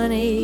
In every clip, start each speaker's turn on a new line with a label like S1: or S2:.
S1: funny.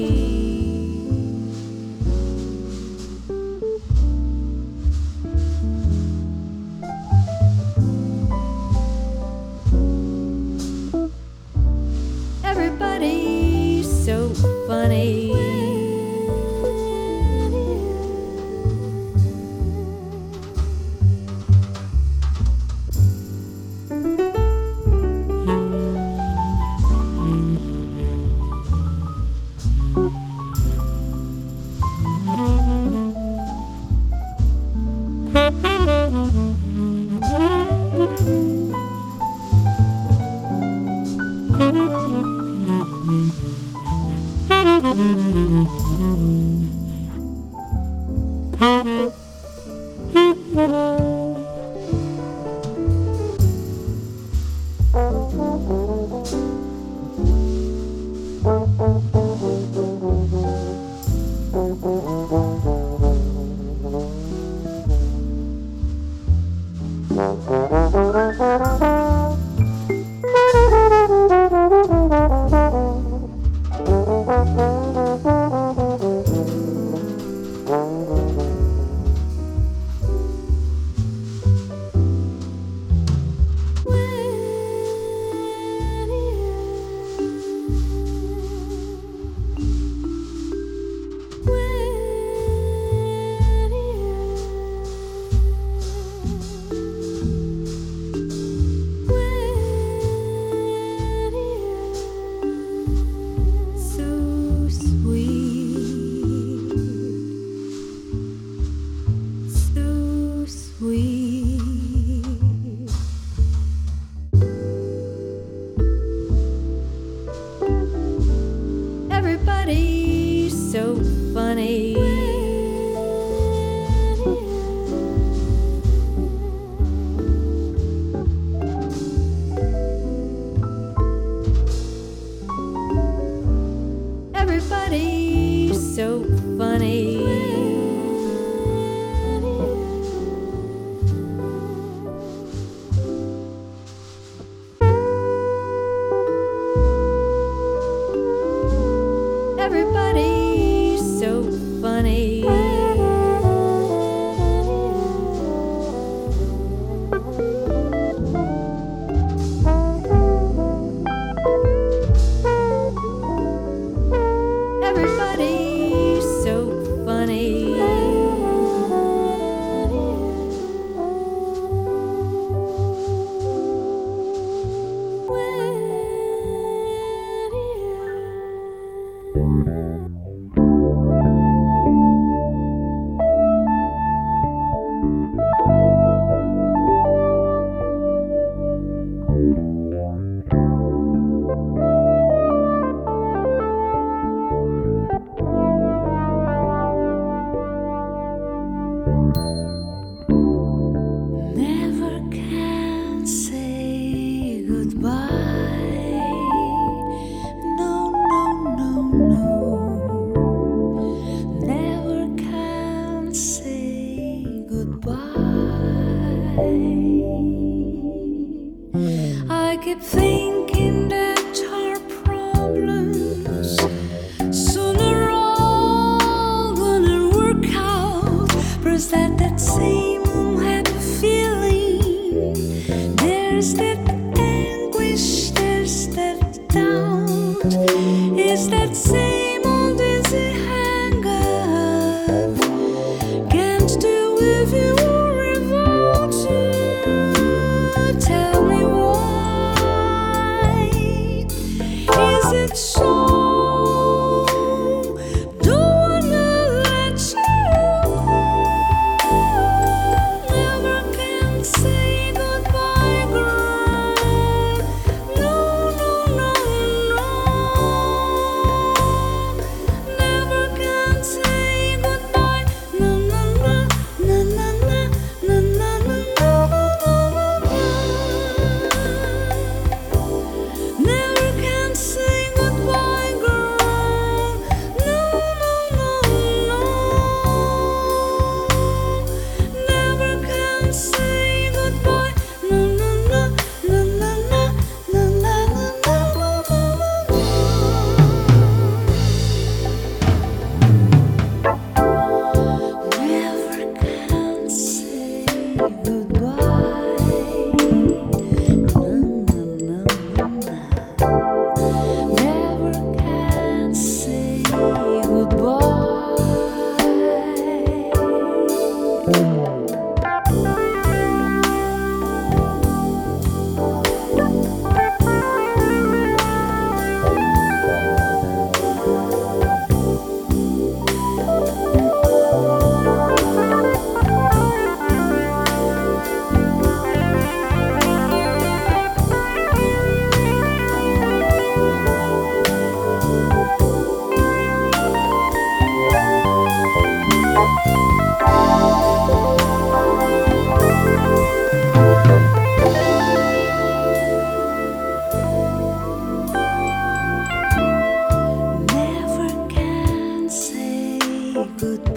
S1: Is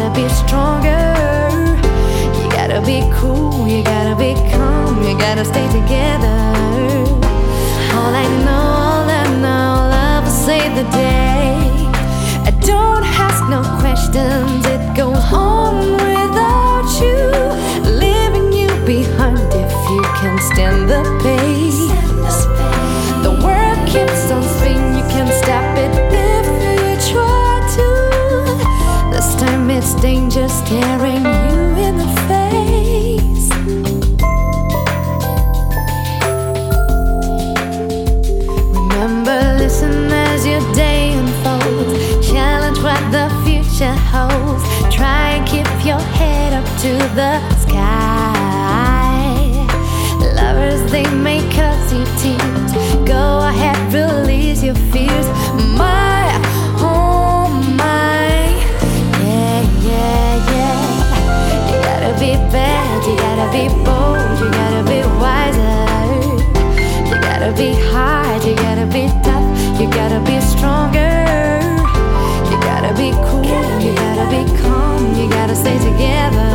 S1: gotta be stronger. You gotta be cool, you gotta be calm, you gotta stay together. All I know, all I know, love will save the day. I don't ask no questions, it goes on without you. Leaving you behind if you can stand the It's danger staring you in the face. Remember, listen as your day unfolds. Challenge what the future holds. Try and keep your head up to the sky. Lovers, they may cause you tears. Go ahead, release your fears. My stronger. You gotta be cool, you gotta be calm, you gotta stay together.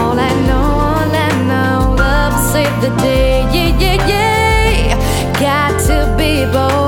S1: All I know, all I know, love save the day. Yeah, yeah, yeah. Got to be bold.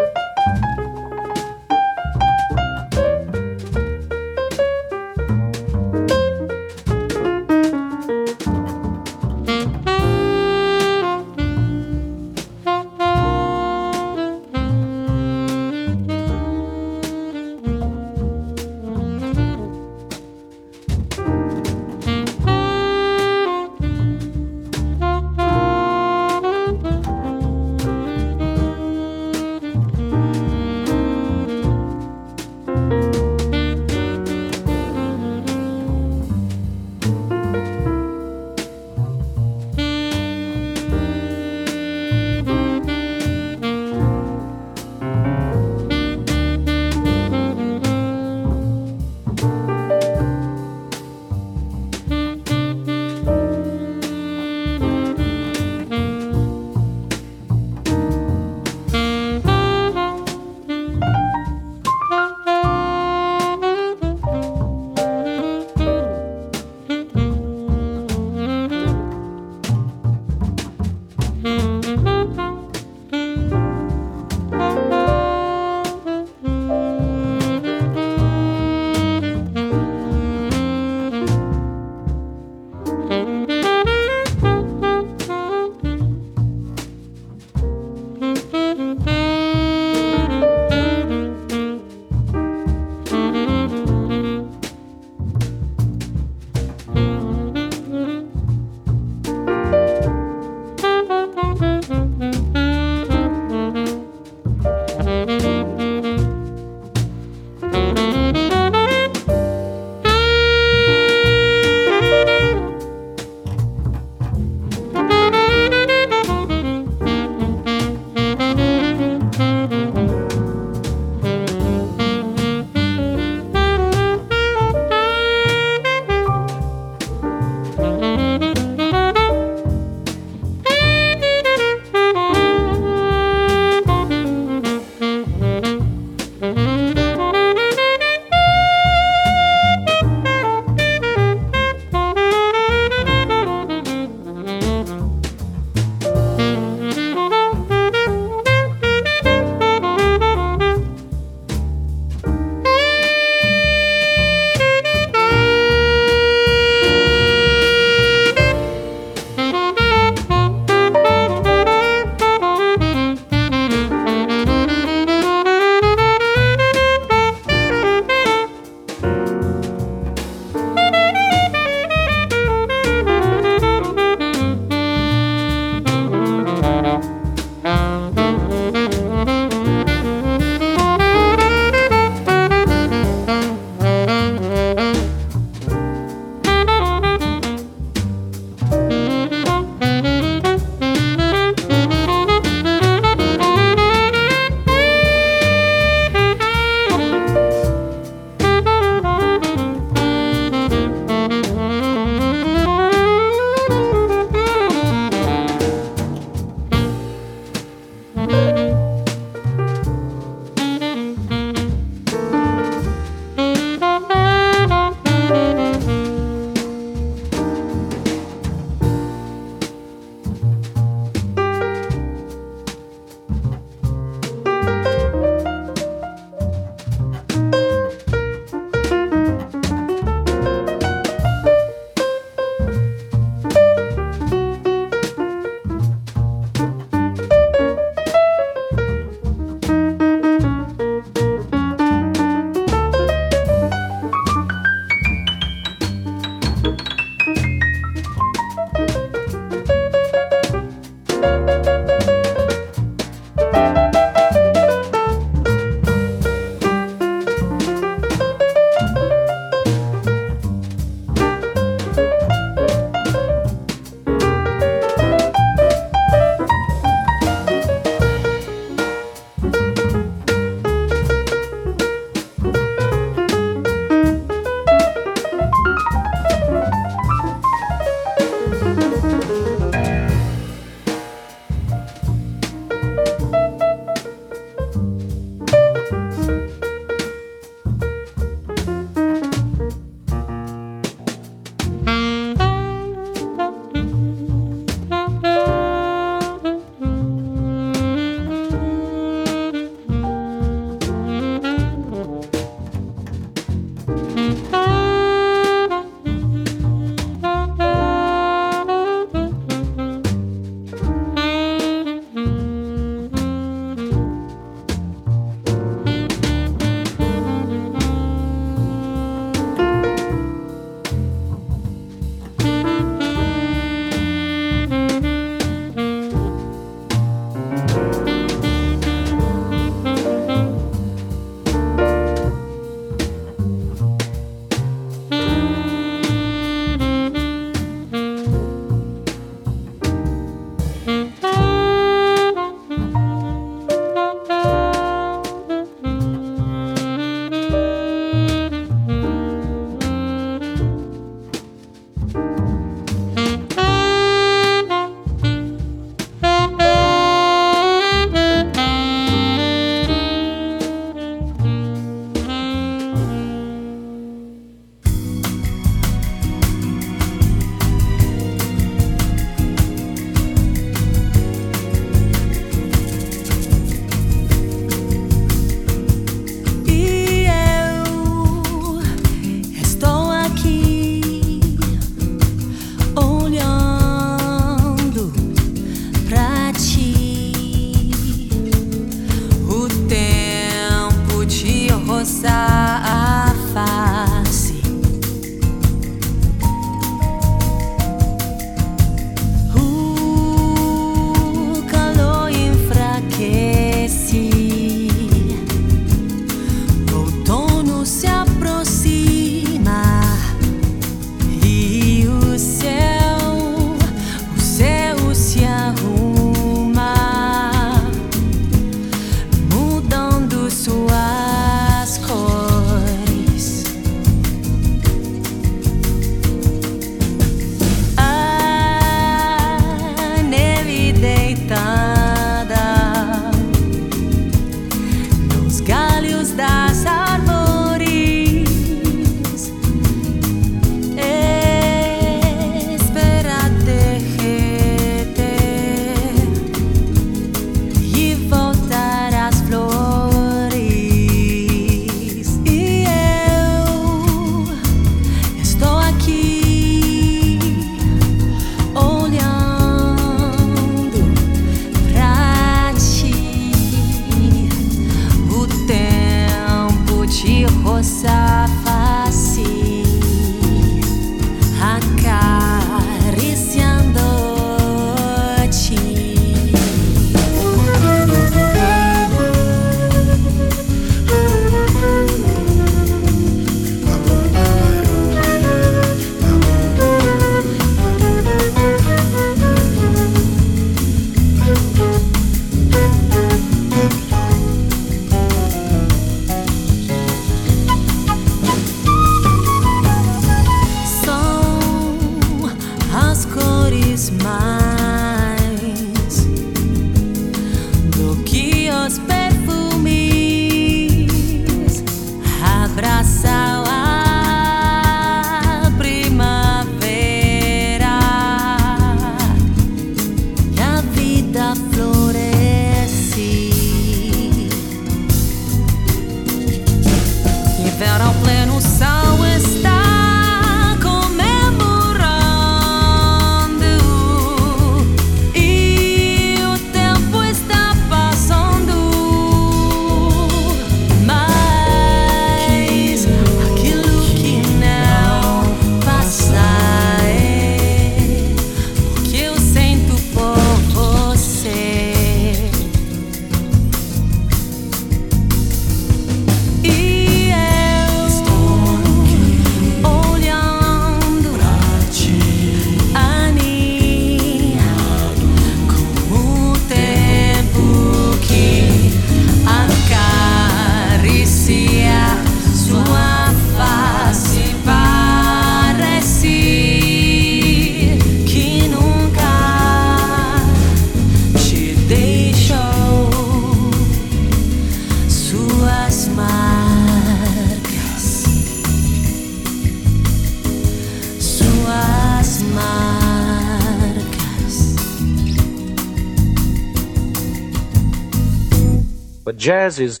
S2: Jazz is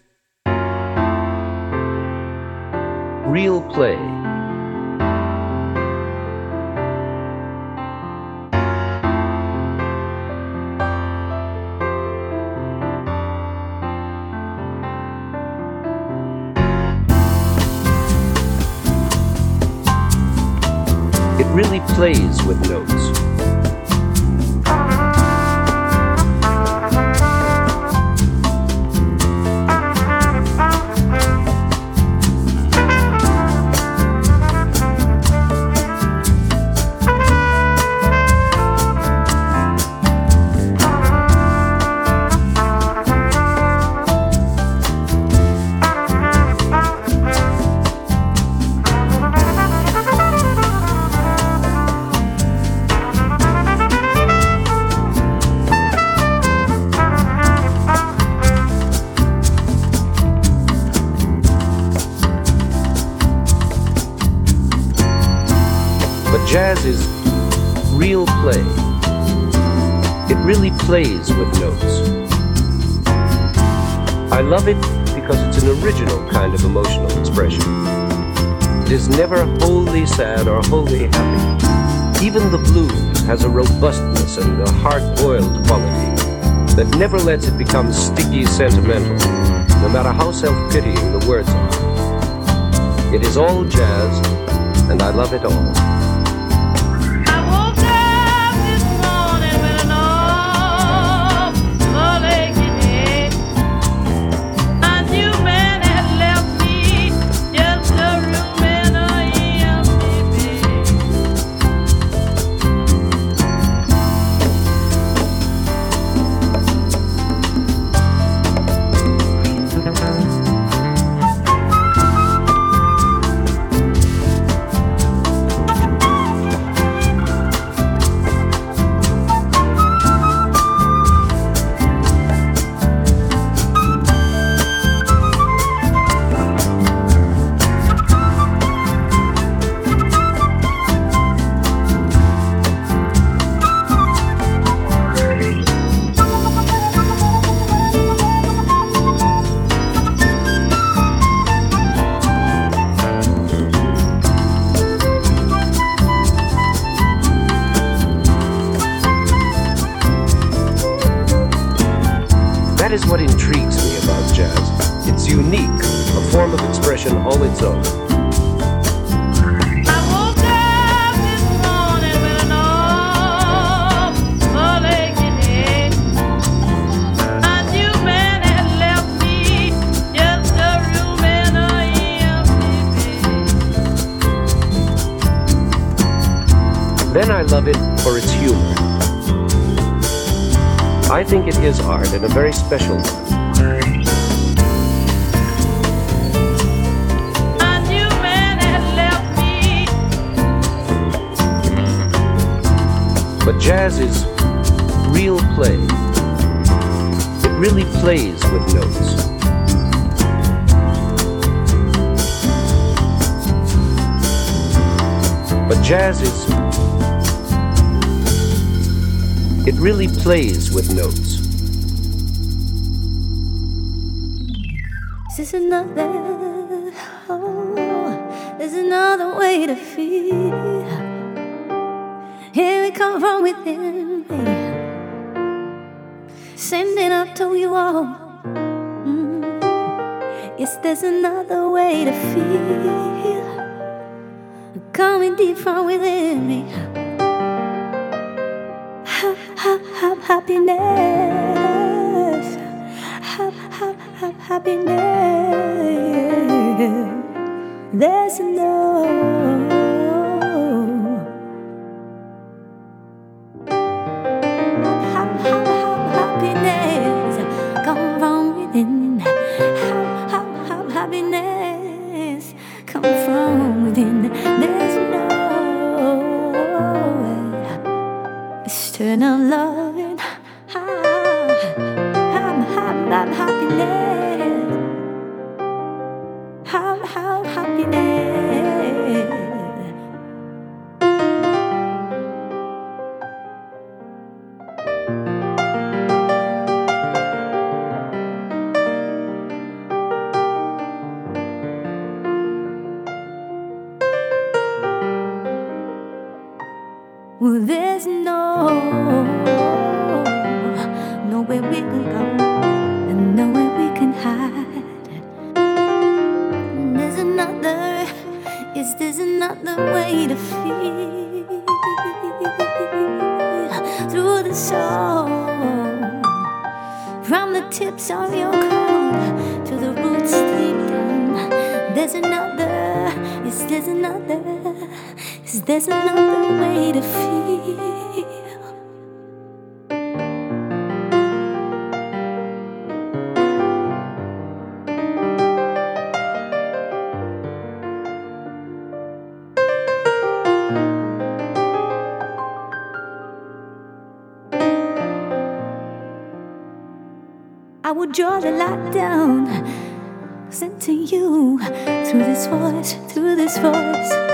S2: becomes sticky sentimental, no matter how self-pitying the words are. It is all jazz, and I love it all. special. But jazz is real play. It really plays with notes. But jazz is. It really plays with notes.
S1: within me. Send it up to you all. Mm. Yes, there's another way to feel. Coming deep from within me. draw the light down, sending you through this voice, through this voice.